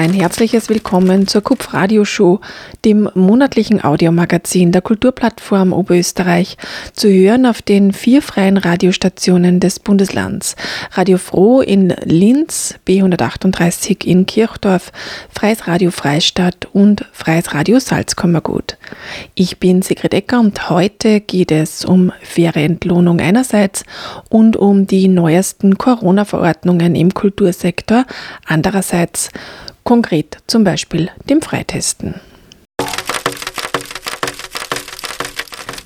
Ein herzliches Willkommen zur KUPF Radioshow, dem monatlichen Audiomagazin der Kulturplattform Oberösterreich, zu hören auf den vier freien Radiostationen des Bundeslands. Radio Froh in Linz, B138 in Kirchdorf, Freies Radio Freistadt und Freies Radio Salzkammergut. Ich bin Sigrid Ecker und heute geht es um faire Entlohnung einerseits und um die neuesten Corona-Verordnungen im Kultursektor andererseits konkret zum Beispiel dem Freitesten.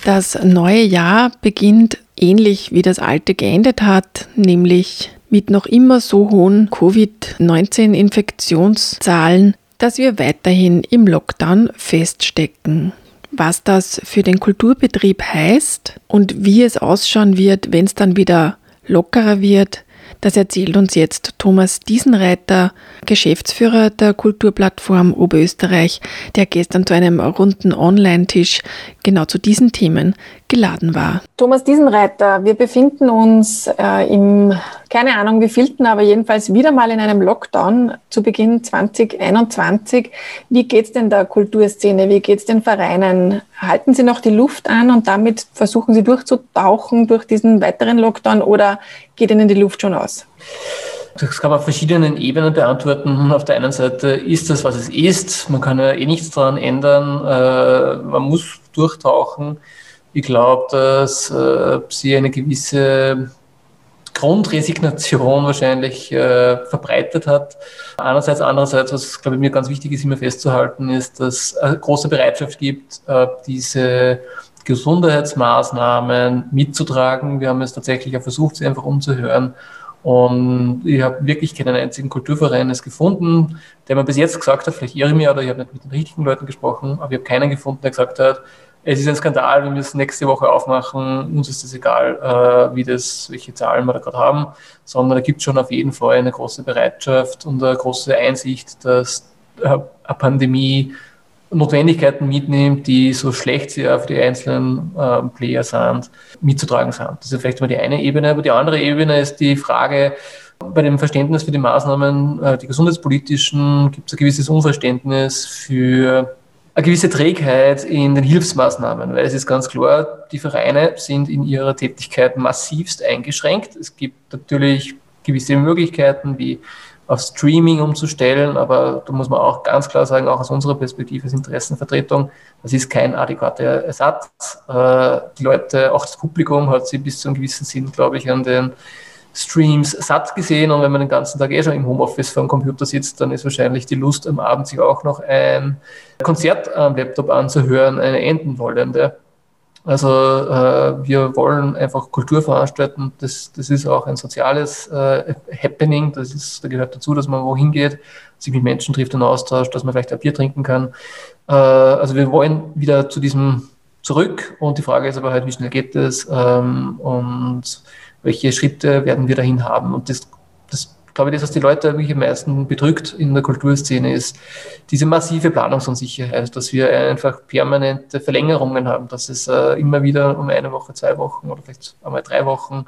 Das neue Jahr beginnt ähnlich wie das alte geendet hat, nämlich mit noch immer so hohen Covid-19-Infektionszahlen, dass wir weiterhin im Lockdown feststecken. Was das für den Kulturbetrieb heißt und wie es ausschauen wird, wenn es dann wieder lockerer wird, das erzählt uns jetzt Thomas Diesenreiter, Geschäftsführer der Kulturplattform Oberösterreich, der gestern zu einem runden Online-Tisch genau zu diesen Themen geladen war. Thomas Diesenreiter, wir befinden uns äh, im, keine Ahnung wie vielten, aber jedenfalls wieder mal in einem Lockdown zu Beginn 2021. Wie geht es denn der Kulturszene? Wie geht es den Vereinen? Halten Sie noch die Luft an und damit versuchen Sie durchzutauchen durch diesen weiteren Lockdown oder geht Ihnen die Luft schon aus? Das kann man auf verschiedenen Ebenen beantworten. Auf der einen Seite ist das, was es ist. Man kann ja eh nichts daran ändern. Äh, man muss durchtauchen. Ich glaube, dass äh, sie eine gewisse Grundresignation wahrscheinlich äh, verbreitet hat. Einerseits, andererseits, was glaube ich mir ganz wichtig ist, immer festzuhalten, ist, dass es eine große Bereitschaft gibt, äh, diese Gesundheitsmaßnahmen mitzutragen. Wir haben es tatsächlich auch versucht, sie einfach umzuhören. Und ich habe wirklich keinen einzigen Kulturverein gefunden, der mir bis jetzt gesagt hat, vielleicht irre ich mich oder ich habe nicht mit den richtigen Leuten gesprochen, aber ich habe keinen gefunden, der gesagt hat, es ist ein Skandal, wir müssen nächste Woche aufmachen, uns ist es egal, äh, wie das, welche Zahlen wir da gerade haben, sondern da gibt es schon auf jeden Fall eine große Bereitschaft und eine große Einsicht, dass äh, eine Pandemie Notwendigkeiten mitnimmt, die so schlecht sie auf die einzelnen äh, Player sind, mitzutragen sind. Das ist vielleicht mal die eine Ebene. Aber die andere Ebene ist die Frage, bei dem Verständnis für die Maßnahmen, äh, die gesundheitspolitischen, gibt es ein gewisses Unverständnis für eine gewisse Trägheit in den Hilfsmaßnahmen, weil es ist ganz klar, die Vereine sind in ihrer Tätigkeit massivst eingeschränkt. Es gibt natürlich gewisse Möglichkeiten wie auf Streaming umzustellen, aber da muss man auch ganz klar sagen, auch aus unserer Perspektive als Interessenvertretung, das ist kein adäquater Ersatz. Äh, die Leute, auch das Publikum hat sie bis zu einem gewissen Sinn, glaube ich, an den Streams satt gesehen und wenn man den ganzen Tag eh schon im Homeoffice vor dem Computer sitzt, dann ist wahrscheinlich die Lust am Abend sich auch noch ein Konzert am Laptop anzuhören eine enden wollende. Also äh, wir wollen einfach Kultur veranstalten. Das, das ist auch ein soziales äh, Happening. Das ist, da gehört dazu, dass man wohin geht, sich mit Menschen trifft und austauscht, dass man vielleicht ein Bier trinken kann. Äh, also wir wollen wieder zu diesem zurück und die Frage ist aber halt, wie schnell geht es ähm, und welche Schritte werden wir dahin haben. Und das glaube das, was die Leute wirklich am meisten bedrückt in der Kulturszene, ist diese massive Planungsunsicherheit, dass wir einfach permanente Verlängerungen haben, dass es äh, immer wieder um eine Woche, zwei Wochen oder vielleicht einmal drei Wochen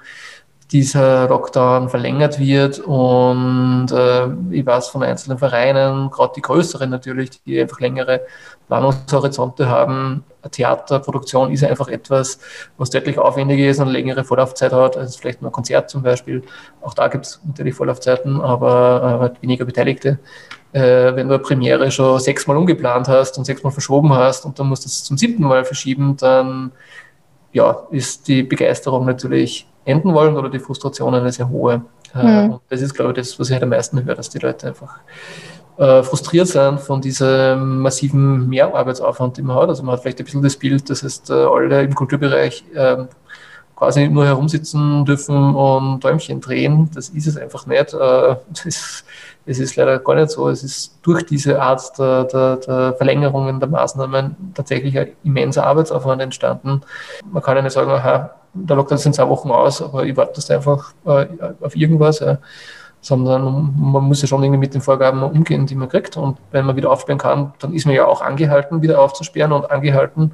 dieser Lockdown verlängert wird und äh, ich weiß von einzelnen Vereinen, gerade die größeren natürlich, die einfach längere Planungshorizonte haben. Theaterproduktion ist einfach etwas, was deutlich aufwendiger ist und längere Vorlaufzeit hat, als vielleicht nur ein Konzert zum Beispiel. Auch da gibt es natürlich Vorlaufzeiten, aber äh, weniger Beteiligte. Äh, wenn du eine Premiere schon sechsmal umgeplant hast und sechsmal verschoben hast und dann musst du es zum siebten Mal verschieben, dann ja, ist die Begeisterung natürlich enden wollen oder die Frustration eine sehr hohe. Mhm. Und das ist, glaube ich, das, was ich halt am meisten höre, dass die Leute einfach äh, frustriert sind von diesem massiven Mehrarbeitsaufwand, den man hat. Also man hat vielleicht ein bisschen das Bild, dass heißt, äh, alle im Kulturbereich äh, quasi nur herumsitzen dürfen und Däumchen drehen. Das ist es einfach nicht. Äh, das, es ist leider gar nicht so. Es ist durch diese Art der, der, der Verlängerungen der Maßnahmen tatsächlich ein immenser Arbeitsaufwand entstanden. Man kann ja nicht sagen, aha, der Lockdown sind zwei Wochen aus, aber ich warte das einfach äh, auf irgendwas. Ja. Sondern man muss ja schon irgendwie mit den Vorgaben umgehen, die man kriegt. Und wenn man wieder aufsperren kann, dann ist man ja auch angehalten, wieder aufzusperren und angehalten,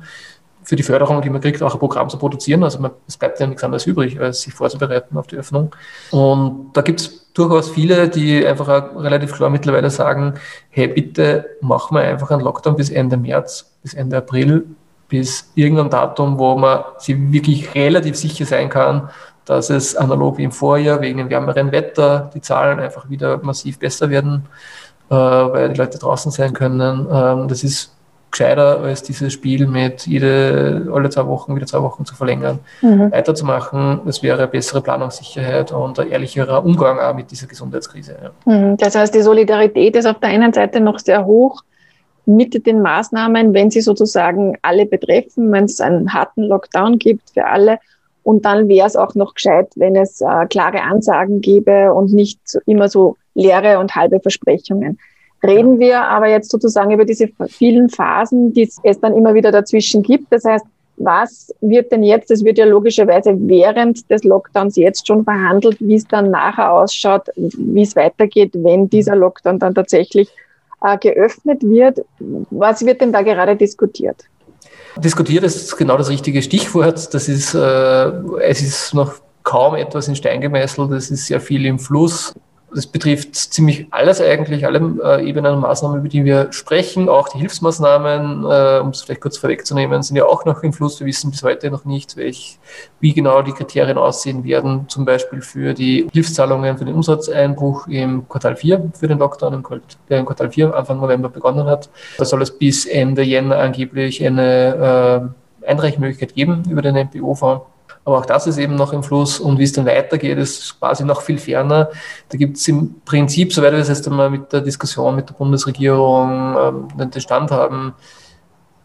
für die Förderung, die man kriegt, auch ein Programm zu produzieren. Also man, es bleibt ja nichts anderes übrig, als sich vorzubereiten auf die Öffnung. Und da gibt es durchaus viele, die einfach relativ klar mittlerweile sagen, hey, bitte machen wir einfach einen Lockdown bis Ende März, bis Ende April, bis irgendein Datum, wo man sich wirklich relativ sicher sein kann, dass es analog wie im Vorjahr wegen dem wärmeren Wetter die Zahlen einfach wieder massiv besser werden, äh, weil die Leute draußen sein können. Ähm, das ist gescheiter, als dieses Spiel mit jede, alle zwei Wochen, wieder zwei Wochen zu verlängern, mhm. weiterzumachen. Das wäre eine bessere Planungssicherheit und ein ehrlicherer Umgang auch mit dieser Gesundheitskrise. Ja. Mhm. Das heißt, die Solidarität ist auf der einen Seite noch sehr hoch mit den Maßnahmen, wenn sie sozusagen alle betreffen, wenn es einen harten Lockdown gibt für alle. Und dann wäre es auch noch gescheit, wenn es äh, klare Ansagen gäbe und nicht immer so leere und halbe Versprechungen. Reden wir aber jetzt sozusagen über diese vielen Phasen, die es dann immer wieder dazwischen gibt. Das heißt, was wird denn jetzt, es wird ja logischerweise während des Lockdowns jetzt schon verhandelt, wie es dann nachher ausschaut, wie es weitergeht, wenn dieser Lockdown dann tatsächlich äh, geöffnet wird. Was wird denn da gerade diskutiert? Diskutiert ist genau das richtige Stichwort. Das ist, äh, es ist noch kaum etwas in Stein gemeißelt, es ist sehr viel im Fluss. Das betrifft ziemlich alles eigentlich, alle äh, Ebenen und Maßnahmen, über die wir sprechen. Auch die Hilfsmaßnahmen, äh, um es vielleicht kurz vorwegzunehmen, sind ja auch noch im Fluss. Wir wissen bis heute noch nicht, welch, wie genau die Kriterien aussehen werden, zum Beispiel für die Hilfszahlungen für den Umsatzeinbruch im Quartal 4 für den Lockdown, der im Quartal 4 Anfang November begonnen hat. Da soll es bis Ende Jänner angeblich eine äh, Einreichmöglichkeit geben über den MPO-Fonds. Aber auch das ist eben noch im Fluss und wie es dann weitergeht, ist quasi noch viel ferner. Da gibt es im Prinzip, soweit wir das jetzt einmal mit der Diskussion mit der Bundesregierung ähm, den Stand haben,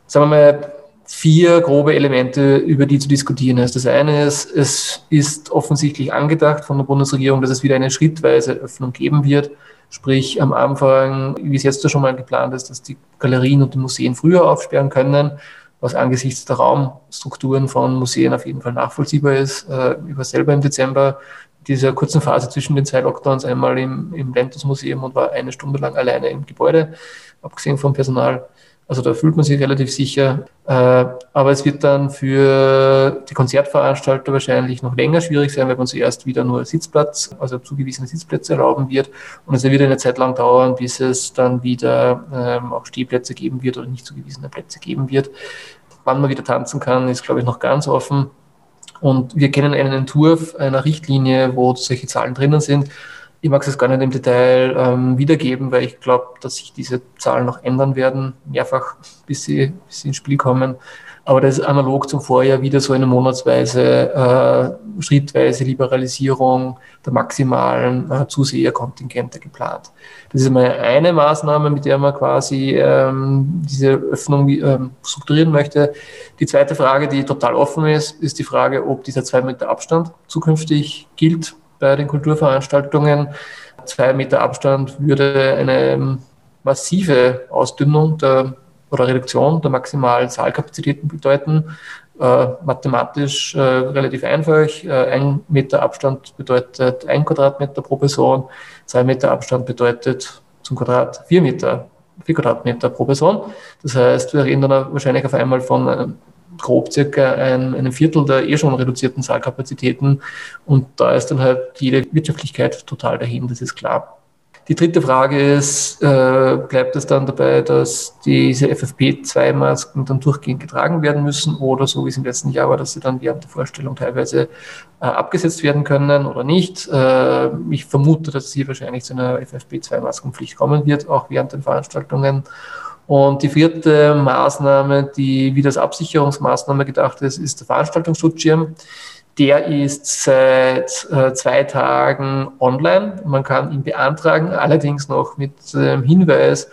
sagen wir mal, vier grobe Elemente, über die zu diskutieren ist. Das eine ist, es ist offensichtlich angedacht von der Bundesregierung, dass es wieder eine schrittweise Öffnung geben wird. Sprich, am Anfang, wie es jetzt schon mal geplant ist, dass die Galerien und die Museen früher aufsperren können was angesichts der Raumstrukturen von Museen auf jeden Fall nachvollziehbar ist. Äh, ich war selber im Dezember dieser kurzen Phase zwischen den zwei Lockdowns einmal im, im Lentus Museum und war eine Stunde lang alleine im Gebäude, abgesehen vom Personal. Also da fühlt man sich relativ sicher. Äh, aber es wird dann für die Konzertveranstalter wahrscheinlich noch länger schwierig sein, weil man zuerst wieder nur Sitzplatz, also zugewiesene Sitzplätze erlauben wird. Und es wird eine Zeit lang dauern, bis es dann wieder ähm, auch Stehplätze geben wird oder nicht zugewiesene Plätze geben wird. Wann man wieder tanzen kann, ist, glaube ich, noch ganz offen. Und wir kennen einen Entwurf einer Richtlinie, wo solche Zahlen drinnen sind. Ich mag es gar nicht im Detail ähm, wiedergeben, weil ich glaube, dass sich diese Zahlen noch ändern werden, mehrfach, bis sie, bis sie ins Spiel kommen. Aber das ist analog zum Vorjahr wieder so eine monatsweise, äh, schrittweise Liberalisierung der maximalen äh, Zuseherkontingente geplant. Das ist mal eine Maßnahme, mit der man quasi ähm, diese Öffnung ähm, strukturieren möchte. Die zweite Frage, die total offen ist, ist die Frage, ob dieser zwei Meter Abstand zukünftig gilt bei den Kulturveranstaltungen. Zwei Meter Abstand würde eine massive Ausdünnung der, oder Reduktion der maximalen Saalkapazitäten bedeuten. Äh, mathematisch äh, relativ einfach. Äh, ein Meter Abstand bedeutet ein Quadratmeter pro Person. Zwei Meter Abstand bedeutet zum Quadrat vier Meter, vier Quadratmeter pro Person. Das heißt, wir reden dann wahrscheinlich auf einmal von einem grob circa ein, ein Viertel der eh schon reduzierten Saalkapazitäten. Und da ist dann halt jede Wirtschaftlichkeit total dahin, das ist klar. Die dritte Frage ist, äh, bleibt es dann dabei, dass diese FFP2-Masken dann durchgehend getragen werden müssen oder so wie es im letzten Jahr war, dass sie dann während der Vorstellung teilweise äh, abgesetzt werden können oder nicht? Äh, ich vermute, dass es hier wahrscheinlich zu einer FFP2-Maskenpflicht kommen wird, auch während den Veranstaltungen. Und die vierte Maßnahme, die wie das Absicherungsmaßnahme gedacht ist, ist der Veranstaltungsschutzschirm. Der ist seit äh, zwei Tagen online. Man kann ihn beantragen, allerdings noch mit dem Hinweis,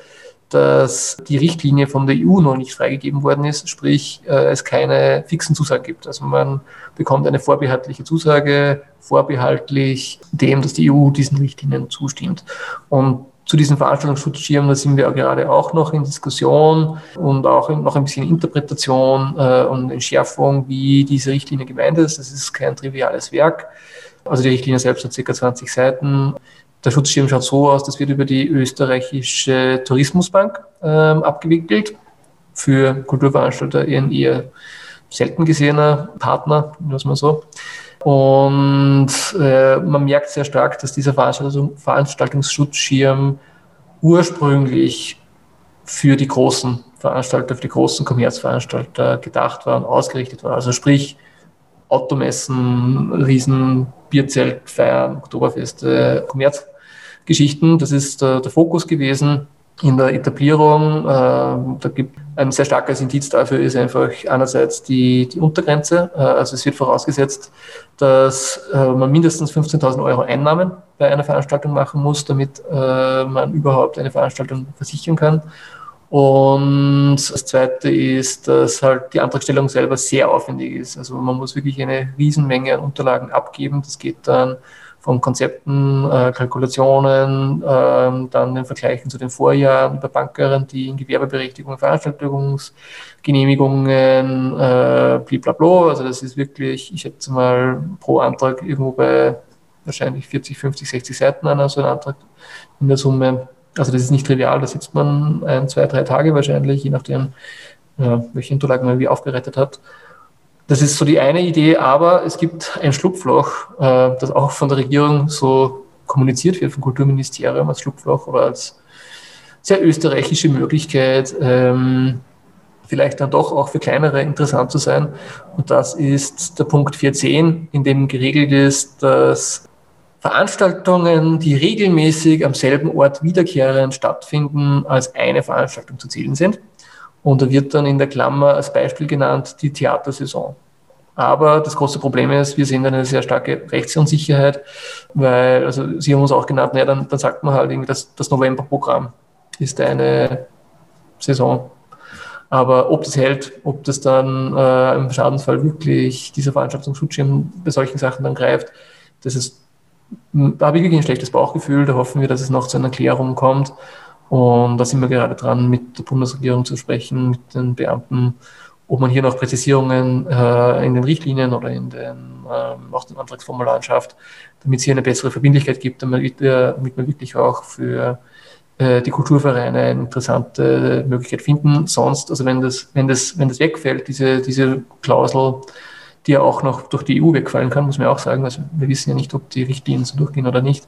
dass die Richtlinie von der EU noch nicht freigegeben worden ist, sprich äh, es keine fixen Zusagen gibt. Also man bekommt eine vorbehaltliche Zusage, vorbehaltlich dem, dass die EU diesen Richtlinien zustimmt. Und zu diesen Veranstaltungsschutzschirmen, da sind wir gerade auch noch in Diskussion und auch noch ein bisschen Interpretation äh, und Entschärfung, wie diese Richtlinie gemeint ist. Das ist kein triviales Werk. Also die Richtlinie selbst hat ca. 20 Seiten. Der Schutzschirm schaut so aus, das wird über die österreichische Tourismusbank ähm, abgewickelt für Kulturveranstalter in eher selten gesehener Partner, was man so. Und äh, man merkt sehr stark, dass dieser Veranstaltung, Veranstaltungsschutzschirm ursprünglich für die großen Veranstalter, für die großen Kommerzveranstalter gedacht war und ausgerichtet war. Also sprich Automessen, Riesen, Bierzeltfeiern, Oktoberfeste, Kommerzgeschichten. Das ist der, der Fokus gewesen in der Etablierung. Äh, da gibt ein sehr starkes Indiz dafür ist einfach einerseits die, die Untergrenze. Äh, also es wird vorausgesetzt, dass äh, man mindestens 15.000 Euro Einnahmen bei einer Veranstaltung machen muss, damit äh, man überhaupt eine Veranstaltung versichern kann. Und das Zweite ist, dass halt die Antragstellung selber sehr aufwendig ist. Also man muss wirklich eine Riesenmenge an Unterlagen abgeben. Das geht dann von Konzepten, äh, Kalkulationen, äh, dann den Vergleichen zu den Vorjahren über Bankgarantien, Gewerbeberechtigungen, Veranstaltungsgenehmigungen, äh, blablabla. Also das ist wirklich, ich schätze mal, pro Antrag irgendwo bei wahrscheinlich 40, 50, 60 Seiten an, so ein Antrag in der Summe. Also das ist nicht trivial, da sitzt man ein, zwei, drei Tage wahrscheinlich, je nachdem, ja, welche Unterlagen man wie aufgerettet hat. Das ist so die eine Idee, aber es gibt ein Schlupfloch, äh, das auch von der Regierung so kommuniziert wird, vom Kulturministerium als Schlupfloch oder als sehr österreichische Möglichkeit, ähm, vielleicht dann doch auch für kleinere interessant zu sein. Und das ist der Punkt 410, in dem geregelt ist, dass Veranstaltungen, die regelmäßig am selben Ort wiederkehrend stattfinden, als eine Veranstaltung zu zählen sind. Und da wird dann in der Klammer als Beispiel genannt die Theatersaison. Aber das große Problem ist, wir sehen eine sehr starke Rechtsunsicherheit, weil, also Sie haben uns auch genannt, naja, dann, dann sagt man halt irgendwie, dass das Novemberprogramm ist eine Saison. Aber ob das hält, ob das dann äh, im Schadensfall wirklich dieser Veranstaltungsschutzschirm bei solchen Sachen dann greift, das ist, da habe ich wirklich ein schlechtes Bauchgefühl. Da hoffen wir, dass es noch zu einer Klärung kommt. Und da sind wir gerade dran, mit der Bundesregierung zu sprechen, mit den Beamten, ob man hier noch Präzisierungen äh, in den Richtlinien oder in den, äh, auch den Antragsformularen schafft, damit es hier eine bessere Verbindlichkeit gibt, damit, äh, damit wir wirklich auch für äh, die Kulturvereine eine interessante Möglichkeit finden. Sonst, also wenn das, wenn das, wenn das wegfällt, diese, diese Klausel, die ja auch noch durch die EU wegfallen kann, muss man auch sagen. Also wir wissen ja nicht, ob die Richtlinien so durchgehen oder nicht.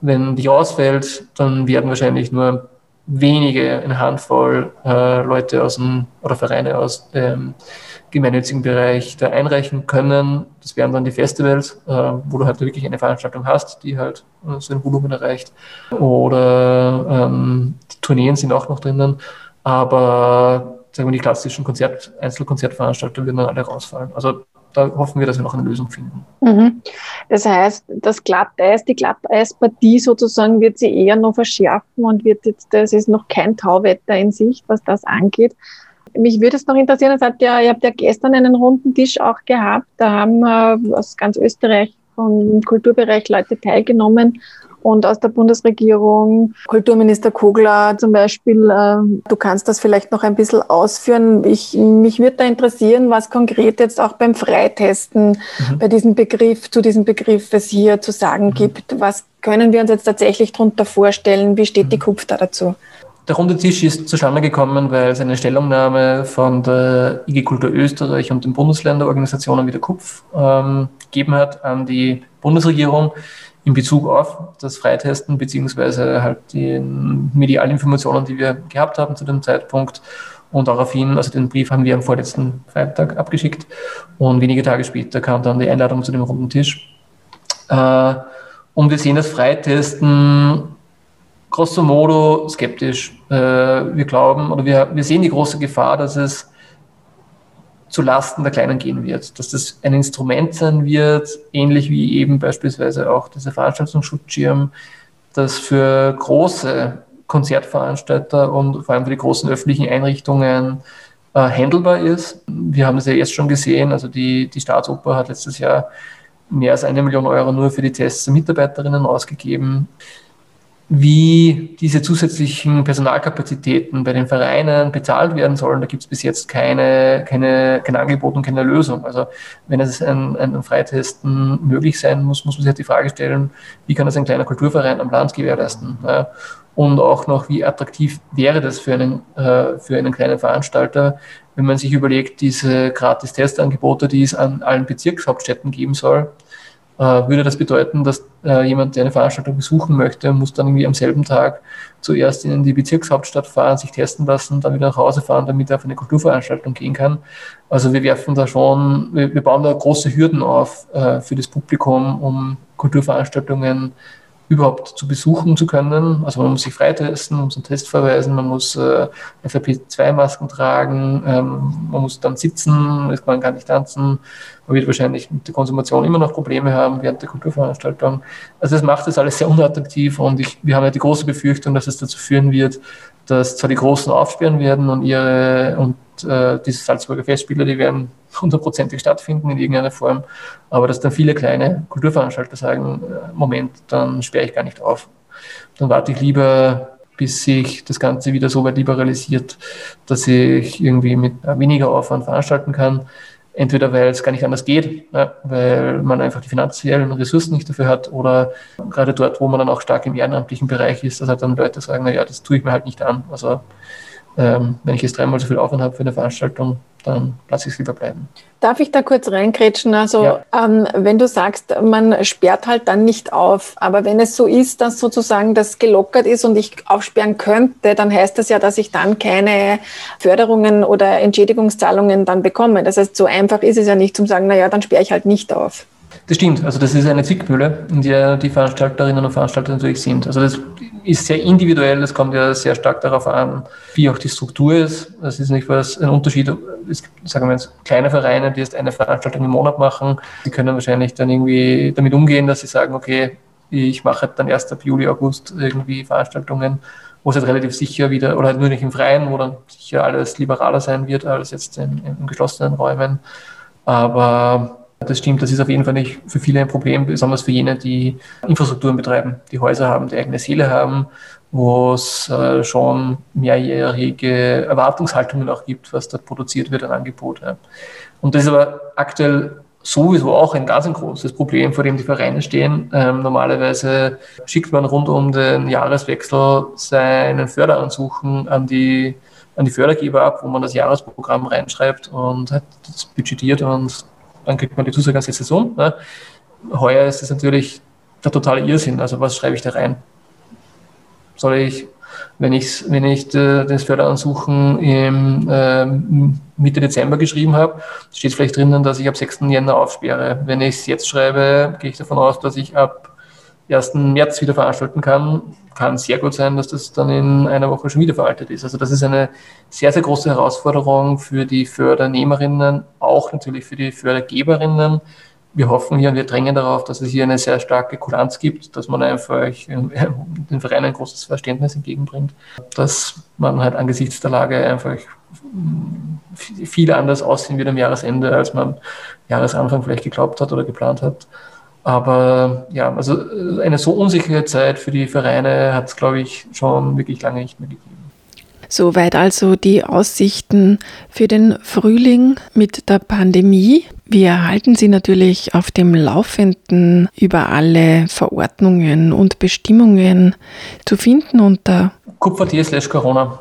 Wenn die ausfällt, dann werden wahrscheinlich nur wenige, eine Handvoll äh, Leute aus dem, oder Vereine aus dem gemeinnützigen Bereich da einreichen können. Das wären dann die Festivals, äh, wo du halt wirklich eine Veranstaltung hast, die halt äh, so ein Volumen erreicht. Oder ähm, Tourneen sind auch noch drinnen. Aber sagen wir, die klassischen Konzert, Einzelkonzertveranstalter würden dann alle rausfallen. Also da hoffen wir, dass wir noch eine Lösung finden. Mhm. Das heißt, das Glatteis, die Glatteispartie sozusagen wird sie eher noch verschärfen und wird jetzt, das ist noch kein Tauwetter in Sicht, was das angeht. Mich würde es noch interessieren, es hat ja, ihr habt ja gestern einen runden Tisch auch gehabt, da haben äh, aus ganz Österreich vom Kulturbereich Leute teilgenommen und aus der Bundesregierung, Kulturminister Kogler zum Beispiel. Äh, du kannst das vielleicht noch ein bisschen ausführen. Ich, mich würde da interessieren, was konkret jetzt auch beim Freitesten mhm. bei diesem Begriff, zu diesem Begriff es hier zu sagen mhm. gibt. Was können wir uns jetzt tatsächlich darunter vorstellen? Wie steht die mhm. KUPF da dazu? Der runde Tisch ist zustande gekommen, weil es eine Stellungnahme von der IG Kultur Österreich und den Bundesländerorganisationen wie der KUPF ähm, gegeben hat an die Bundesregierung, in Bezug auf das Freitesten beziehungsweise halt die medialen Informationen, die wir gehabt haben zu dem Zeitpunkt. Und daraufhin, also den Brief haben wir am vorletzten Freitag abgeschickt und wenige Tage später kam dann die Einladung zu dem runden Tisch. Äh, und wir sehen das Freitesten grosso modo skeptisch. Äh, wir glauben oder wir, wir sehen die große Gefahr, dass es zu Lasten der Kleinen gehen wird, dass das ein Instrument sein wird, ähnlich wie eben beispielsweise auch dieser Veranstaltungsschutzschirm, das für große Konzertveranstalter und vor allem für die großen öffentlichen Einrichtungen äh, handelbar ist. Wir haben es ja jetzt schon gesehen, also die, die Staatsoper hat letztes Jahr mehr als eine Million Euro nur für die Tests der Mitarbeiterinnen ausgegeben wie diese zusätzlichen Personalkapazitäten bei den Vereinen bezahlt werden sollen, da gibt es bis jetzt keine, keine, kein Angebot und keine Lösung. Also wenn es ein, ein Freitesten möglich sein muss, muss man sich halt die Frage stellen, wie kann das ein kleiner Kulturverein am Land gewährleisten? Ja? und auch noch, wie attraktiv wäre das für einen, äh, für einen kleinen Veranstalter, wenn man sich überlegt, diese Gratis-Testangebote, die es an allen Bezirkshauptstädten geben soll, würde das bedeuten, dass äh, jemand, der eine Veranstaltung besuchen möchte, muss dann irgendwie am selben Tag zuerst in die Bezirkshauptstadt fahren, sich testen lassen, dann wieder nach Hause fahren, damit er auf eine Kulturveranstaltung gehen kann. Also wir werfen da schon, wir, wir bauen da große Hürden auf äh, für das Publikum, um Kulturveranstaltungen überhaupt zu besuchen zu können. Also man muss sich freitesten, man muss einen Test verweisen, man muss äh, FFP2-Masken tragen, ähm, man muss dann sitzen, man kann nicht tanzen, man wird wahrscheinlich mit der Konsumation immer noch Probleme haben während der Kulturveranstaltung. Also das macht das alles sehr unattraktiv und ich, wir haben ja die große Befürchtung, dass es dazu führen wird, dass zwar die Großen aufsperren werden und ihre und äh, diese Salzburger Festspiele, die werden hundertprozentig stattfinden in irgendeiner Form, aber dass dann viele kleine Kulturveranstalter sagen, äh, Moment, dann sperre ich gar nicht auf. Dann warte ich lieber, bis sich das Ganze wieder so weit liberalisiert, dass ich irgendwie mit weniger Aufwand veranstalten kann. Entweder weil es gar nicht anders geht, ja, weil man einfach die finanziellen Ressourcen nicht dafür hat oder gerade dort, wo man dann auch stark im ehrenamtlichen Bereich ist, dass halt dann Leute sagen, naja, das tue ich mir halt nicht an. Also ähm, wenn ich jetzt dreimal so viel Aufwand habe für eine Veranstaltung, dann lasse ich es lieber bleiben. Darf ich da kurz reinkrätschen? Also ja. ähm, wenn du sagst, man sperrt halt dann nicht auf, aber wenn es so ist, dass sozusagen das gelockert ist und ich aufsperren könnte, dann heißt das ja, dass ich dann keine Förderungen oder Entschädigungszahlungen dann bekomme. Das heißt, so einfach ist es ja nicht zum sagen, naja, dann sperre ich halt nicht auf. Das stimmt, also das ist eine Zwickmühle, in der die Veranstalterinnen und Veranstalter natürlich sind. Also das ist sehr individuell, es kommt ja sehr stark darauf an, wie auch die Struktur ist. Das ist nicht was ein Unterschied. Es gibt, sagen wir jetzt, kleine Vereine, die jetzt eine Veranstaltung im Monat machen, die können wahrscheinlich dann irgendwie damit umgehen, dass sie sagen, okay, ich mache dann erst ab Juli, August irgendwie Veranstaltungen, wo es halt relativ sicher wieder, oder halt nur nicht im Freien, wo dann sicher alles liberaler sein wird als jetzt in, in geschlossenen Räumen. Aber das stimmt, das ist auf jeden Fall nicht für viele ein Problem, besonders für jene, die Infrastrukturen betreiben, die Häuser haben, die eigene Seele haben, wo es äh, schon mehrjährige Erwartungshaltungen auch gibt, was dort produziert wird an Angebot. Ja. Und das ist aber aktuell sowieso auch ein ganz ein großes Problem, vor dem die Vereine stehen. Ähm, normalerweise schickt man rund um den Jahreswechsel seinen Förderansuchen an die, an die Fördergeber ab, wo man das Jahresprogramm reinschreibt und hat das budgetiert und dann kriegt man die Zusage als Saison. Ne? Heuer ist es natürlich der totale Irrsinn. Also was schreibe ich da rein? Soll ich, wenn ich, wenn ich äh, das Förderansuchen im äh, Mitte Dezember geschrieben habe, steht vielleicht drinnen, dass ich ab 6. Jänner aufsperre. Wenn ich es jetzt schreibe, gehe ich davon aus, dass ich ab 1. März wieder veranstalten kann. Kann sehr gut sein, dass das dann in einer Woche schon wieder veraltet ist. Also das ist eine sehr, sehr große Herausforderung für die Fördernehmerinnen, auch natürlich für die Fördergeberinnen. Wir hoffen hier und wir drängen darauf, dass es hier eine sehr starke Kulanz gibt, dass man einfach den Vereinen ein großes Verständnis entgegenbringt, dass man halt angesichts der Lage einfach viel anders aussehen wird am Jahresende, als man Jahresanfang vielleicht geglaubt hat oder geplant hat. Aber ja, also äh, eine so unsichere Zeit für die Vereine hat es, glaube ich, schon wirklich lange nicht mehr gegeben. Soweit also die Aussichten für den Frühling mit der Pandemie. Wir halten Sie natürlich auf dem Laufenden über alle Verordnungen und Bestimmungen zu finden unter kupfer.t slash Corona.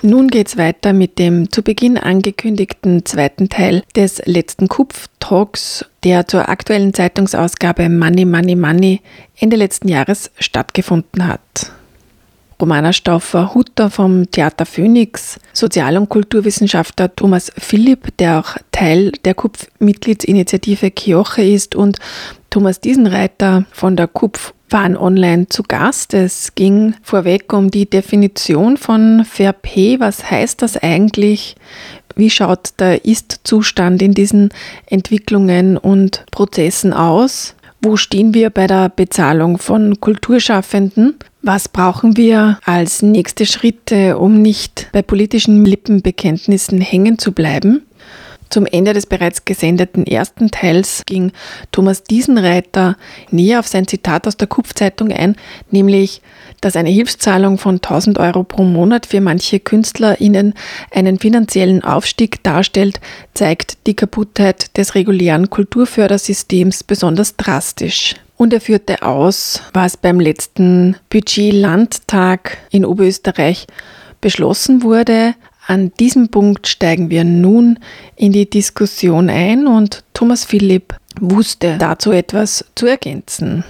Nun geht's weiter mit dem zu Beginn angekündigten zweiten Teil des letzten Kupf-Talks, der zur aktuellen Zeitungsausgabe Money, Money, Money Ende letzten Jahres stattgefunden hat. Romana Stauffer-Hutter vom Theater Phoenix, Sozial- und Kulturwissenschaftler Thomas Philipp, der auch Teil der KUPF-Mitgliedsinitiative Kioche ist und Thomas Diesenreiter von der KUPF waren online zu Gast. Es ging vorweg um die Definition von Fair Pay. Was heißt das eigentlich? Wie schaut der Ist-Zustand in diesen Entwicklungen und Prozessen aus? Wo stehen wir bei der Bezahlung von Kulturschaffenden? Was brauchen wir als nächste Schritte, um nicht bei politischen Lippenbekenntnissen hängen zu bleiben? Zum Ende des bereits gesendeten ersten Teils ging Thomas Diesenreiter näher auf sein Zitat aus der Kupfzeitung ein, nämlich, dass eine Hilfszahlung von 1000 Euro pro Monat für manche KünstlerInnen einen finanziellen Aufstieg darstellt, zeigt die Kaputtheit des regulären Kulturfördersystems besonders drastisch. Und er führte aus, was beim letzten Budget-Landtag in Oberösterreich beschlossen wurde. An diesem Punkt steigen wir nun in die Diskussion ein und Thomas Philipp wusste dazu etwas zu ergänzen.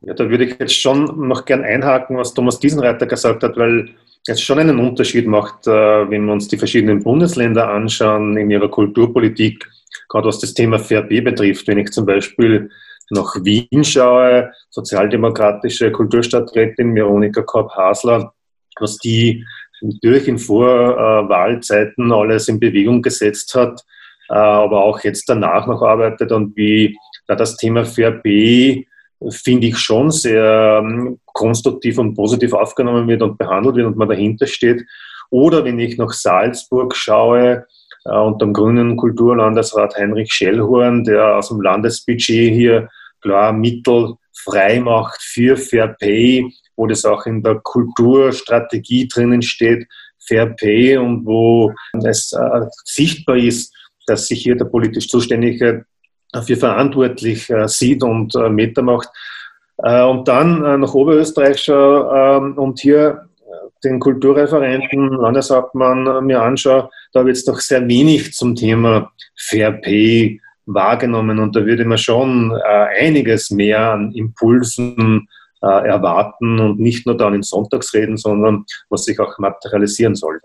Ja, da würde ich jetzt schon noch gern einhaken, was Thomas Diesenreiter gesagt hat, weil es schon einen Unterschied macht, äh, wenn wir uns die verschiedenen Bundesländer anschauen in ihrer Kulturpolitik, gerade was das Thema FRB betrifft. Wenn ich zum Beispiel nach Wien schaue, sozialdemokratische Kulturstadträtin Veronika Korb-Hasler, was die natürlich in Vorwahlzeiten alles in Bewegung gesetzt hat, äh, aber auch jetzt danach noch arbeitet und wie da das Thema FRB finde ich schon sehr ähm, konstruktiv und positiv aufgenommen wird und behandelt wird und man dahinter steht. Oder wenn ich nach Salzburg schaue, äh, unter dem grünen Kulturlandesrat Heinrich Schellhorn, der aus dem Landesbudget hier klar Mittel frei macht für Fair Pay, wo das auch in der Kulturstrategie drinnen steht, Fair Pay und wo es äh, sichtbar ist, dass sich hier der politisch Zuständige dafür verantwortlich äh, sieht und äh, Meter macht. Äh, und dann äh, nach Oberösterreich schaue ähm, und hier den Kulturreferenten, Landeshauptmann mir anschaue, da wird es doch sehr wenig zum Thema Fair Pay wahrgenommen und da würde man schon äh, einiges mehr an Impulsen äh, erwarten und nicht nur dann in Sonntagsreden, sondern was sich auch materialisieren soll.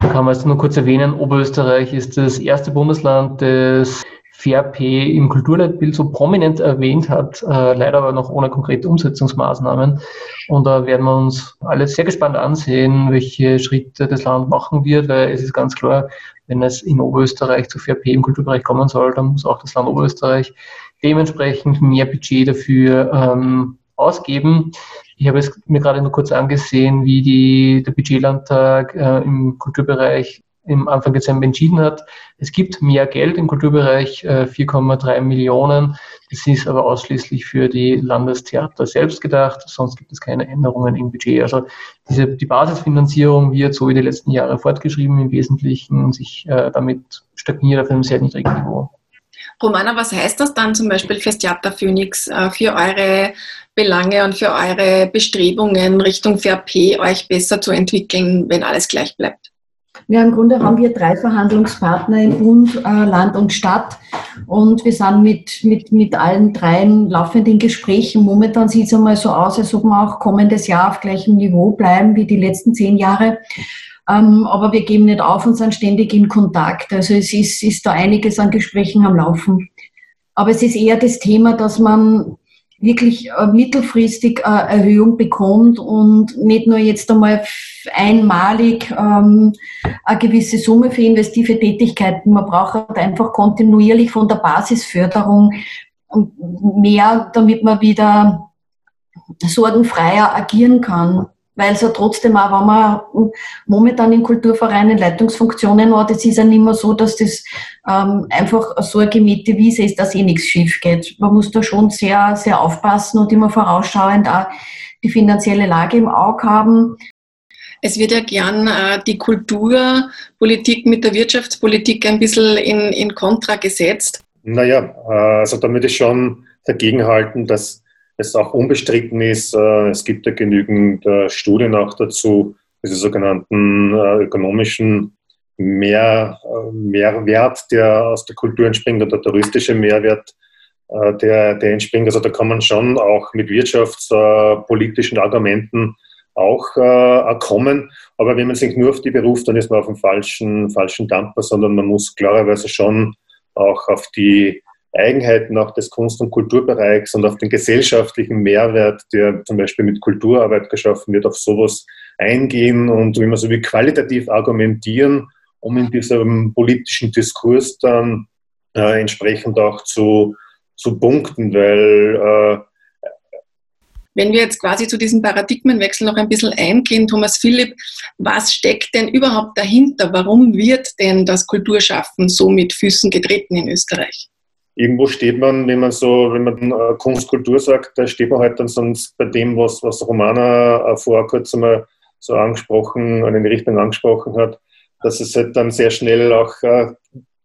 Kann man jetzt nur kurz erwähnen, Oberösterreich ist das erste Bundesland, das FAIRP im Kulturleitbild so prominent erwähnt hat, äh, leider aber noch ohne konkrete Umsetzungsmaßnahmen. Und da werden wir uns alle sehr gespannt ansehen, welche Schritte das Land machen wird, weil es ist ganz klar, wenn es in Oberösterreich zu FAIRP im Kulturbereich kommen soll, dann muss auch das Land Oberösterreich dementsprechend mehr Budget dafür ähm, ausgeben. Ich habe es mir gerade nur kurz angesehen, wie die, der Budgetlandtag äh, im Kulturbereich im Anfang Dezember entschieden hat. Es gibt mehr Geld im Kulturbereich, 4,3 äh, Millionen. Das ist aber ausschließlich für die Landestheater selbst gedacht. Sonst gibt es keine Änderungen im Budget. Also diese, die Basisfinanzierung wird so wie die letzten Jahre fortgeschrieben im Wesentlichen und sich äh, damit stagniert auf einem sehr niedrigen Niveau. Romana, was heißt das dann zum Beispiel fürs Theater Phoenix, äh, für eure Belange und für eure Bestrebungen Richtung VRP euch besser zu entwickeln, wenn alles gleich bleibt? Ja, im Grunde haben wir drei Verhandlungspartner in Bund, äh, Land und Stadt und wir sind mit, mit, mit allen dreien laufend in Gesprächen. Momentan sieht es einmal so aus, als ob wir auch kommendes Jahr auf gleichem Niveau bleiben wie die letzten zehn Jahre. Ähm, aber wir geben nicht auf und sind ständig in Kontakt. Also es ist, ist da einiges an Gesprächen am Laufen. Aber es ist eher das Thema, dass man wirklich äh, mittelfristig äh, Erhöhung bekommt und nicht nur jetzt einmal einmalig ähm, eine gewisse Summe für investive Tätigkeiten. Man braucht einfach kontinuierlich von der Basisförderung mehr, damit man wieder sorgenfreier agieren kann weil es ja trotzdem auch, wenn man momentan in Kulturvereinen Leitungsfunktionen hat, es ist ja nicht mehr so, dass das ähm, einfach so eine gemähte Wiese ist, dass eh nichts schief geht. Man muss da schon sehr, sehr aufpassen und immer vorausschauend auch die finanzielle Lage im Auge haben. Es wird ja gern äh, die Kulturpolitik mit der Wirtschaftspolitik ein bisschen in, in Kontra gesetzt. Naja, äh, also damit ist schon dagegenhalten, dass es auch unbestritten ist, äh, es gibt ja genügend äh, Studien auch dazu, diese sogenannten äh, ökonomischen Mehr, Mehrwert, der aus der Kultur entspringt oder der touristische Mehrwert, der, der entspringt. Also da kann man schon auch mit wirtschaftspolitischen Argumenten auch äh, kommen. Aber wenn man sich nur auf die beruft, dann ist man auf dem falschen, falschen Dampfer, sondern man muss klarerweise schon auch auf die Eigenheiten auch des Kunst- und Kulturbereichs und auf den gesellschaftlichen Mehrwert, der zum Beispiel mit Kulturarbeit geschaffen wird, auf sowas eingehen und wie man so wie qualitativ argumentieren, um in diesem politischen Diskurs dann äh, entsprechend auch zu, zu punkten, weil äh, wenn wir jetzt quasi zu diesem Paradigmenwechsel noch ein bisschen eingehen, Thomas Philipp, was steckt denn überhaupt dahinter? Warum wird denn das Kulturschaffen so mit Füßen getreten in Österreich? Irgendwo steht man, wenn man so, wenn man äh, Kunstkultur sagt, da steht man halt dann sonst bei dem, was, was Romana äh, vor kurzem mal so angesprochen, in die Richtung angesprochen hat, dass es halt dann sehr schnell auch äh,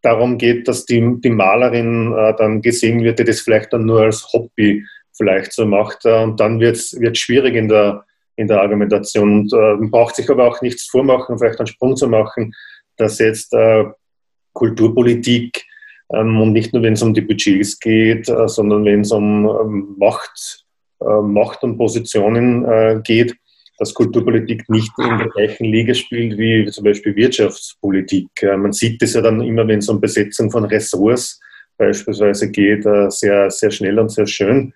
darum geht, dass die, die Malerin äh, dann gesehen wird, die das vielleicht dann nur als Hobby vielleicht so macht. Und dann wird es schwierig in der, in der Argumentation. Und man braucht sich aber auch nichts vormachen, vielleicht einen Sprung zu machen, dass jetzt Kulturpolitik und nicht nur, wenn es um die Budgets geht, äh, sondern wenn es um ähm, Macht, äh, Macht und Positionen äh, geht, dass Kulturpolitik nicht in der gleichen Liga spielt wie zum Beispiel Wirtschaftspolitik. Man sieht das ja dann immer, wenn es um Besetzung von Ressorts beispielsweise geht, sehr, sehr schnell und sehr schön.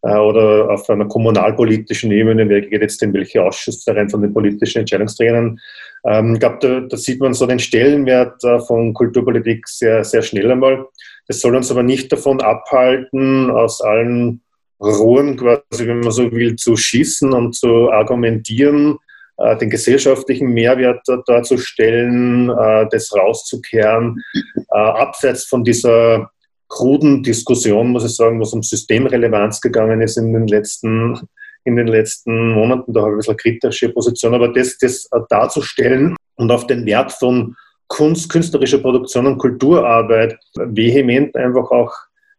Oder auf einer kommunalpolitischen Ebene, wer geht jetzt in welche Ausschüsse rein von den politischen Entscheidungsträgern. Ähm, ich glaube, da, da, sieht man so den Stellenwert von Kulturpolitik sehr, sehr schnell einmal. Das soll uns aber nicht davon abhalten, aus allen Rohren quasi, wenn man so will, zu schießen und zu argumentieren, äh, den gesellschaftlichen Mehrwert darzustellen, äh, das rauszukehren, äh, abseits von dieser kruden Diskussion, muss ich sagen, was um Systemrelevanz gegangen ist in den letzten, in den letzten Monaten. Da habe ich ein bisschen kritische Position, aber das, das darzustellen und auf den Wert von Kunst, künstlerischer Produktion und Kulturarbeit vehement einfach auch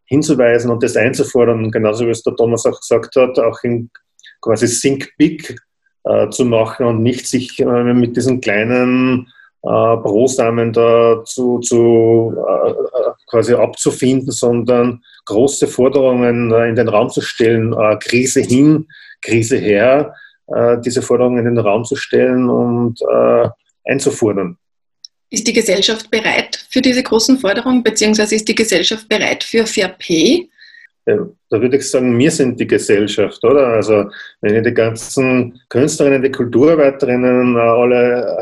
hinzuweisen und das einzufordern, genauso wie es der Thomas auch gesagt hat, auch in quasi Think Big äh, zu machen und nicht sich äh, mit diesen kleinen äh, Brosamen da zu, zu äh, quasi abzufinden, sondern große Forderungen äh, in den Raum zu stellen, äh, Krise hin, Krise her, diese Forderungen in den Raum zu stellen und einzufordern. Ist die Gesellschaft bereit für diese großen Forderungen, beziehungsweise ist die Gesellschaft bereit für Fair Pay? Da würde ich sagen, wir sind die Gesellschaft, oder? Also, wenn ich die ganzen Künstlerinnen, die Kulturarbeiterinnen alle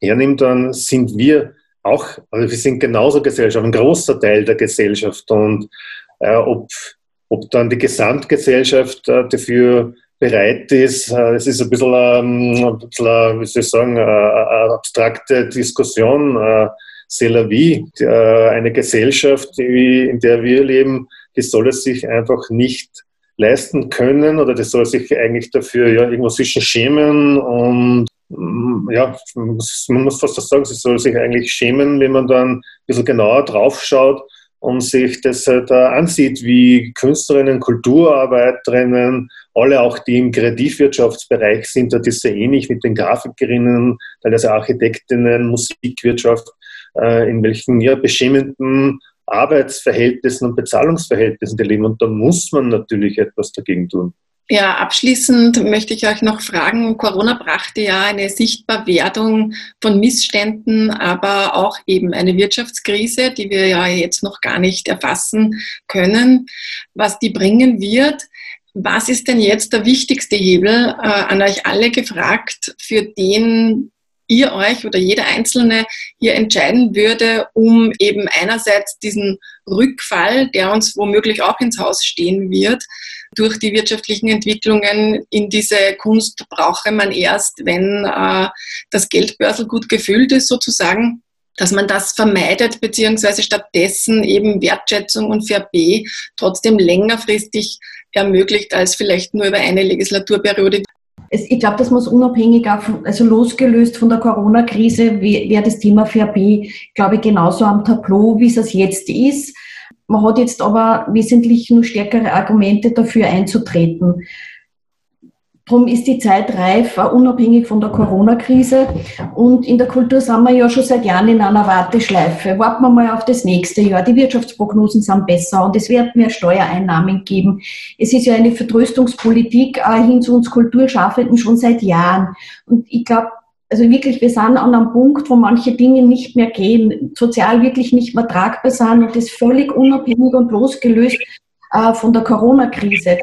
äh, hernimmt, dann sind wir auch, also wir sind genauso Gesellschaft, ein großer Teil der Gesellschaft. Und äh, ob, ob dann die Gesamtgesellschaft äh, dafür bereit ist. Äh, es ist ein bisschen, ähm, ein bisschen wie soll ich sagen, eine abstrakte Diskussion. C'est la vie. Eine Gesellschaft, in der wir leben, die soll es sich einfach nicht leisten können oder die soll sich eigentlich dafür ja, irgendwo zwischen schämen und mm, ja, man muss fast sagen, sie soll sich eigentlich schämen, wenn man dann ein bisschen genauer drauf schaut und sich das halt ansieht, wie Künstlerinnen, Kulturarbeiterinnen, alle auch, die im Kreativwirtschaftsbereich sind, da ist sehr ähnlich mit den Grafikerinnen, teilweise Architektinnen, Musikwirtschaft, äh, in welchen ja, beschämenden Arbeitsverhältnissen und Bezahlungsverhältnissen die leben. Und da muss man natürlich etwas dagegen tun. Ja, abschließend möchte ich euch noch fragen, Corona brachte ja eine Sichtbarwerdung von Missständen, aber auch eben eine Wirtschaftskrise, die wir ja jetzt noch gar nicht erfassen können, was die bringen wird. Was ist denn jetzt der wichtigste Hebel äh, an euch alle gefragt, für den ihr euch oder jeder Einzelne hier entscheiden würde, um eben einerseits diesen Rückfall, der uns womöglich auch ins Haus stehen wird, durch die wirtschaftlichen Entwicklungen in diese Kunst brauche man erst, wenn äh, das Geldbörsel gut gefüllt ist sozusagen dass man das vermeidet, beziehungsweise stattdessen eben Wertschätzung und Fair B trotzdem längerfristig ermöglicht als vielleicht nur über eine Legislaturperiode ich glaube, das muss unabhängig, also losgelöst von der Corona-Krise, wäre das Thema VRB, glaube ich, genauso am Tableau, wie es jetzt ist. Man hat jetzt aber wesentlich nur stärkere Argumente dafür einzutreten. Darum ist die Zeit reif, unabhängig von der Corona-Krise. Und in der Kultur sind wir ja schon seit Jahren in einer Warteschleife. Warten wir mal auf das nächste Jahr. Die Wirtschaftsprognosen sind besser und es wird mehr Steuereinnahmen geben. Es ist ja eine Vertröstungspolitik äh, hin zu uns Kulturschaffenden schon seit Jahren. Und ich glaube, also wirklich, wir sind an einem Punkt, wo manche Dinge nicht mehr gehen, sozial wirklich nicht mehr tragbar sind und das völlig unabhängig und losgelöst äh, von der Corona-Krise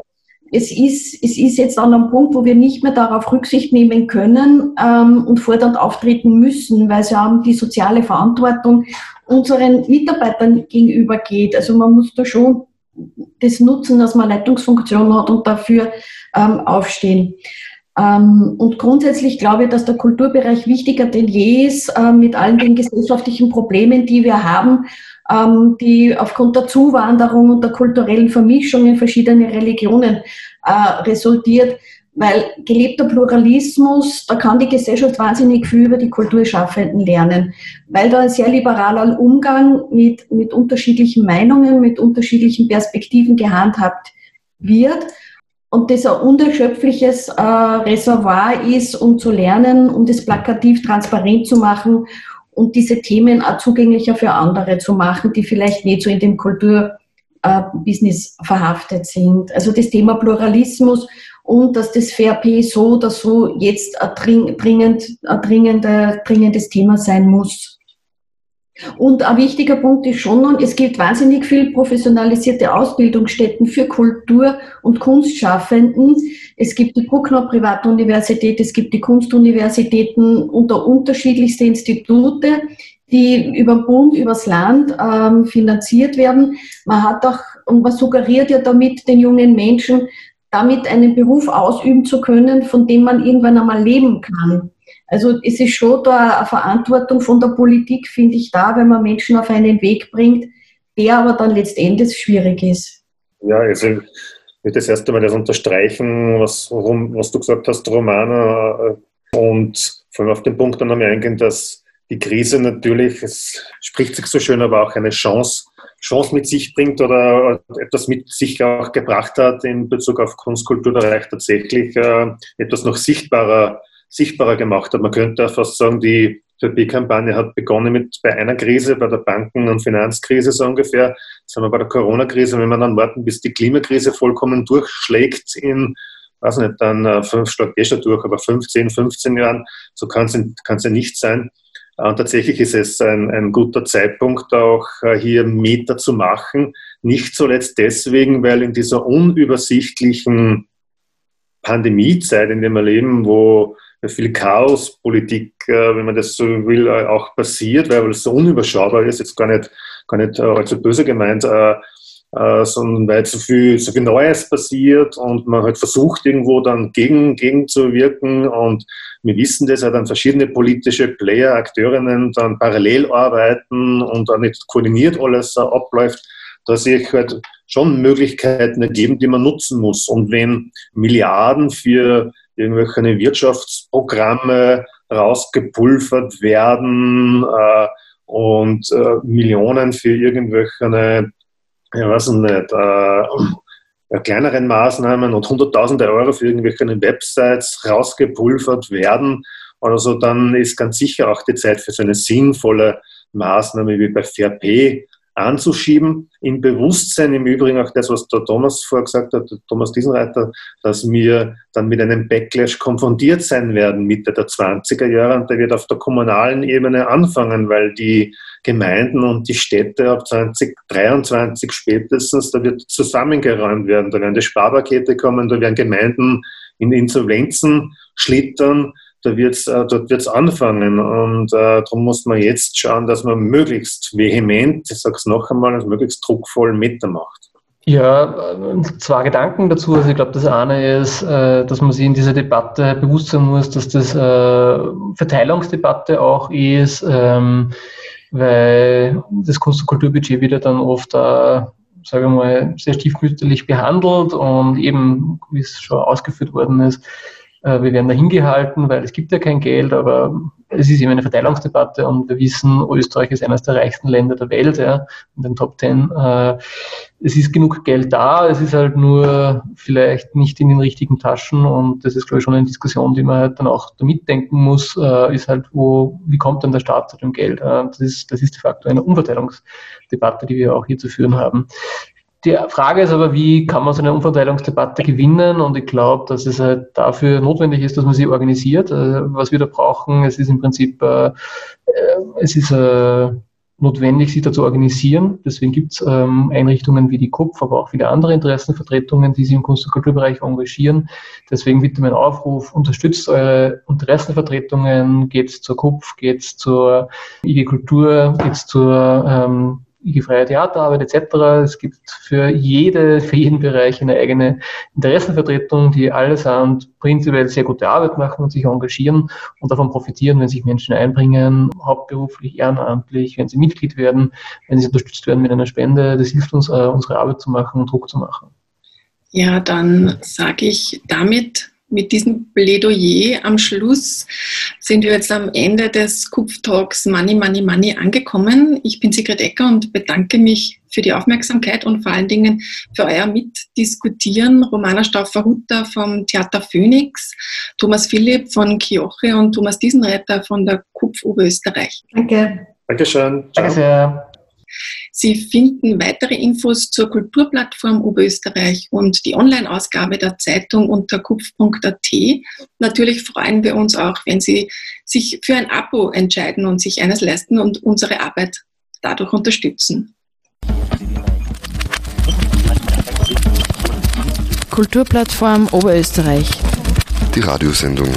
es ist, es ist jetzt an einem Punkt, wo wir nicht mehr darauf Rücksicht nehmen können ähm, und fordernd auftreten müssen, weil es ja die soziale Verantwortung unseren Mitarbeitern gegenüber geht. Also man muss da schon das nutzen, dass man Leitungsfunktion hat und dafür ähm, aufstehen. Ähm, und grundsätzlich glaube ich, dass der Kulturbereich wichtiger denn je ist, äh, mit allen den gesellschaftlichen Problemen, die wir haben ähm, die aufgrund der Zuwanderung und der kulturellen Vermischung in verschiedene Religionen äh, resultiert. Weil gelebter Pluralismus, da kann die Gesellschaft wahnsinnig viel über die Kulturschaffenden lernen, weil da ein sehr liberaler Umgang mit, mit unterschiedlichen Meinungen, mit unterschiedlichen Perspektiven gehandhabt wird und das ein unerschöpfliches äh, Reservoir ist, um zu lernen, um das plakativ transparent zu machen und diese Themen auch zugänglicher für andere zu machen, die vielleicht nicht so in dem Kulturbusiness äh, verhaftet sind. Also das Thema Pluralismus und dass das VRP so oder so jetzt ein dringend, ein dringender, dringendes Thema sein muss. Und ein wichtiger Punkt ist schon, es gibt wahnsinnig viel professionalisierte Ausbildungsstätten für Kultur- und Kunstschaffenden. Es gibt die Bruckner Privatuniversität, es gibt die Kunstuniversitäten und da unterschiedlichste Institute, die über den Bund, übers Land ähm, finanziert werden. Man hat auch, und man suggeriert ja damit den jungen Menschen, damit einen Beruf ausüben zu können, von dem man irgendwann einmal leben kann. Also es ist schon da eine Verantwortung von der Politik, finde ich, da, wenn man Menschen auf einen Weg bringt, der aber dann letztendlich schwierig ist. Ja, also ich würde das erste Mal das unterstreichen, was, was du gesagt hast, Romana, und vor allem auf den Punkt dann nochmal eingehen, dass die Krise natürlich, es spricht sich so schön, aber auch eine Chance, Chance mit sich bringt oder etwas mit sich auch gebracht hat in Bezug auf Kunstkulturbereich tatsächlich äh, etwas noch sichtbarer sichtbarer gemacht hat. Man könnte fast sagen, die VP-Kampagne hat begonnen mit bei einer Krise, bei der Banken- und Finanzkrise so ungefähr. Jetzt haben wir bei der Corona-Krise, wenn wir dann warten, bis die Klimakrise vollkommen durchschlägt in, weiß nicht, dann äh, fünf Schlag eh schon durch, aber 15, 15 Jahren, so kann es ja nicht sein. Und tatsächlich ist es ein, ein guter Zeitpunkt, auch äh, hier Meter zu machen. Nicht zuletzt deswegen, weil in dieser unübersichtlichen Pandemiezeit, in der wir leben, wo viel Chaospolitik, äh, wenn man das so will, äh, auch passiert, weil es so unüberschaubar ist, jetzt gar nicht, gar nicht allzu böse gemeint, sondern weil so viel, so viel Neues passiert und man halt versucht, irgendwo dann gegen, gegen zu wirken und wir wissen das, dann verschiedene politische Player, Akteurinnen dann parallel arbeiten und dann nicht koordiniert alles abläuft. Da sehe ich halt schon Möglichkeiten ergeben, die man nutzen muss. Und wenn Milliarden für irgendwelche Wirtschaftsprogramme rausgepulvert werden äh, und äh, Millionen für irgendwelche, ich weiß nicht, äh, kleineren Maßnahmen und Hunderttausende Euro für irgendwelche Websites rausgepulvert werden. Also dann ist ganz sicher auch die Zeit für so eine sinnvolle Maßnahme wie bei Fair anzuschieben. Im Bewusstsein, im Übrigen auch das, was der Thomas vorher gesagt hat, der Thomas Diesenreiter, dass wir dann mit einem Backlash konfrontiert sein werden Mitte der 20er Jahre und der wird auf der kommunalen Ebene anfangen, weil die Gemeinden und die Städte ab 2023 spätestens, da wird zusammengeräumt werden, da werden die Sparpakete kommen, da werden Gemeinden in Insolvenzen schlittern, da wird's, äh, dort wird es anfangen. Und äh, darum muss man jetzt schauen, dass man möglichst vehement, ich sage es noch einmal, möglichst druckvoll mitmacht. Ja, äh, zwei Gedanken dazu. Also ich glaube, das eine ist, äh, dass man sich in dieser Debatte bewusst sein muss, dass das äh, Verteilungsdebatte auch ist, ähm, weil das Kunst- und Kulturbudget wieder dann oft sage ich mal, sehr stiefmütterlich behandelt und eben, wie es schon ausgeführt worden ist, wir werden da hingehalten, weil es gibt ja kein Geld, aber es ist eben eine Verteilungsdebatte und wir wissen, Österreich ist eines der reichsten Länder der Welt, ja, in den Top Ten. Äh, es ist genug Geld da, es ist halt nur vielleicht nicht in den richtigen Taschen und das ist, glaube ich, schon eine Diskussion, die man halt dann auch damit denken muss, äh, ist halt, wo, wie kommt denn der Staat zu dem Geld? Das ist, das ist de facto eine Umverteilungsdebatte, die wir auch hier zu führen haben. Die Frage ist aber, wie kann man so eine Umverteilungsdebatte gewinnen? Und ich glaube, dass es halt dafür notwendig ist, dass man sie organisiert. Äh, was wir da brauchen, es ist im Prinzip, äh, äh, es ist notwendig, sich da zu organisieren. Deswegen gibt es ähm, Einrichtungen wie die KUPF, aber auch viele andere Interessenvertretungen, die sich im Kunst- und Kulturbereich engagieren. Deswegen bitte mein Aufruf, unterstützt eure Interessenvertretungen, geht zur KUPF, geht zur IG Kultur, geht zur ähm, IG Freie Theaterarbeit etc. Es gibt für jede, für jeden Bereich eine eigene Interessenvertretung, die allesamt prinzipiell sehr gute Arbeit machen und sich engagieren und davon profitieren, wenn sich Menschen einbringen, hauptberuflich, ehrenamtlich, wenn sie Mitglied werden, wenn sie unterstützt werden mit einer Spende. Das hilft uns, äh, unsere Arbeit zu machen und Druck zu machen. Ja, dann sage ich damit mit diesem Plädoyer am Schluss sind wir jetzt am Ende des Kupf Talks Money, Money, Money angekommen. Ich bin Sigrid Ecker und bedanke mich für die Aufmerksamkeit und vor allen Dingen für euer Mitdiskutieren. Romana Stauffer-Hutter vom Theater Phoenix, Thomas Philipp von Kioche und Thomas Diesenreiter von der KUPF Oberösterreich. Danke. Dankeschön. Danke sehr. Sie finden weitere Infos zur Kulturplattform Oberösterreich und die Online-Ausgabe der Zeitung unter kupf.at. Natürlich freuen wir uns auch, wenn Sie sich für ein Abo entscheiden und sich eines leisten und unsere Arbeit dadurch unterstützen. Kulturplattform Oberösterreich. Die Radiosendung.